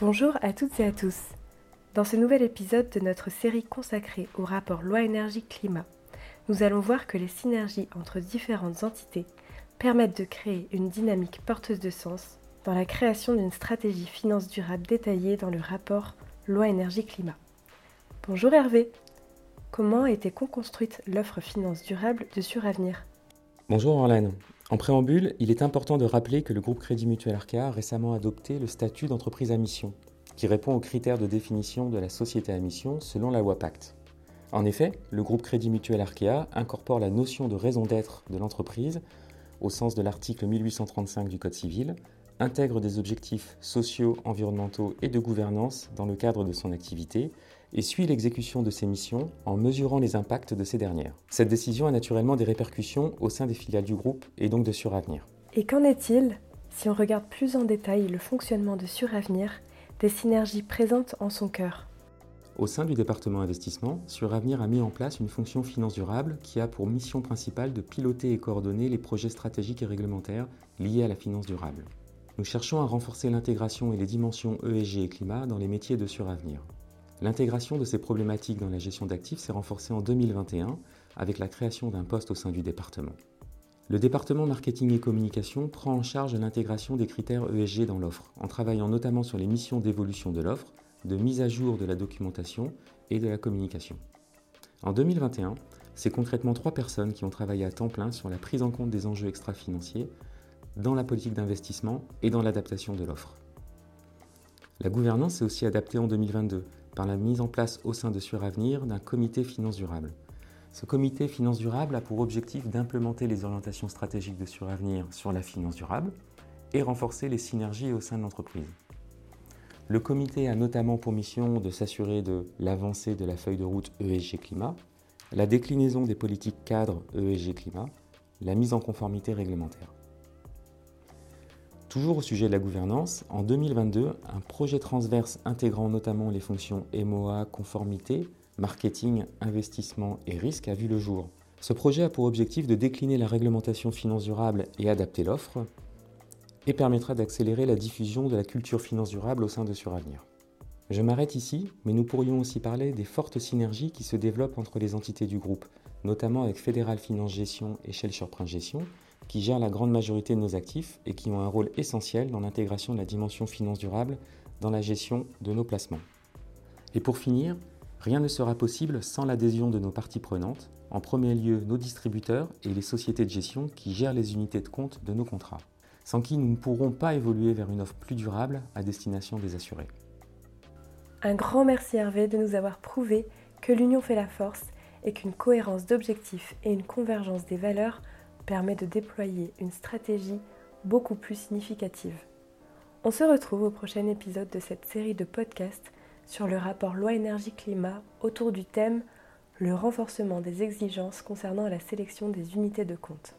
Bonjour à toutes et à tous. Dans ce nouvel épisode de notre série consacrée au rapport loi-énergie-climat, nous allons voir que les synergies entre différentes entités permettent de créer une dynamique porteuse de sens dans la création d'une stratégie finance durable détaillée dans le rapport loi-énergie-climat. Bonjour Hervé. Comment a été co-construite l'offre finance durable de Suravenir? Bonjour Orlane. En préambule, il est important de rappeler que le groupe Crédit Mutuel Arkea a récemment adopté le statut d'entreprise à mission, qui répond aux critères de définition de la société à mission selon la loi Pacte. En effet, le groupe Crédit Mutuel Arkea incorpore la notion de raison d'être de l'entreprise, au sens de l'article 1835 du Code civil, intègre des objectifs sociaux, environnementaux et de gouvernance dans le cadre de son activité et suit l'exécution de ses missions en mesurant les impacts de ces dernières. Cette décision a naturellement des répercussions au sein des filiales du groupe et donc de Suravenir. Et qu'en est-il si on regarde plus en détail le fonctionnement de Suravenir, des synergies présentes en son cœur? Au sein du département investissement, Suravenir a mis en place une fonction finance durable qui a pour mission principale de piloter et coordonner les projets stratégiques et réglementaires liés à la finance durable. Nous cherchons à renforcer l'intégration et les dimensions ESG et climat dans les métiers de Suravenir. L'intégration de ces problématiques dans la gestion d'actifs s'est renforcée en 2021 avec la création d'un poste au sein du département. Le département marketing et communication prend en charge l'intégration des critères ESG dans l'offre, en travaillant notamment sur les missions d'évolution de l'offre, de mise à jour de la documentation et de la communication. En 2021, c'est concrètement trois personnes qui ont travaillé à temps plein sur la prise en compte des enjeux extra-financiers dans la politique d'investissement et dans l'adaptation de l'offre. La gouvernance s'est aussi adaptée en 2022 par la mise en place au sein de Suravenir d'un comité finance durable. Ce comité finance durable a pour objectif d'implémenter les orientations stratégiques de Suravenir sur la finance durable et renforcer les synergies au sein de l'entreprise. Le comité a notamment pour mission de s'assurer de l'avancée de la feuille de route ESG Climat, la déclinaison des politiques cadres ESG Climat, la mise en conformité réglementaire. Toujours au sujet de la gouvernance, en 2022, un projet transverse intégrant notamment les fonctions MOA, conformité, marketing, investissement et risque a vu le jour. Ce projet a pour objectif de décliner la réglementation finance durable et adapter l'offre, et permettra d'accélérer la diffusion de la culture finance durable au sein de Suravenir. Je m'arrête ici, mais nous pourrions aussi parler des fortes synergies qui se développent entre les entités du groupe, notamment avec Fédéral Finance Gestion et Shell Surprince Gestion, qui gèrent la grande majorité de nos actifs et qui ont un rôle essentiel dans l'intégration de la dimension finance durable dans la gestion de nos placements. Et pour finir, rien ne sera possible sans l'adhésion de nos parties prenantes, en premier lieu nos distributeurs et les sociétés de gestion qui gèrent les unités de compte de nos contrats, sans qui nous ne pourrons pas évoluer vers une offre plus durable à destination des assurés. Un grand merci Hervé de nous avoir prouvé que l'union fait la force et qu'une cohérence d'objectifs et une convergence des valeurs permet de déployer une stratégie beaucoup plus significative. On se retrouve au prochain épisode de cette série de podcasts sur le rapport loi-énergie-climat autour du thème le renforcement des exigences concernant la sélection des unités de compte.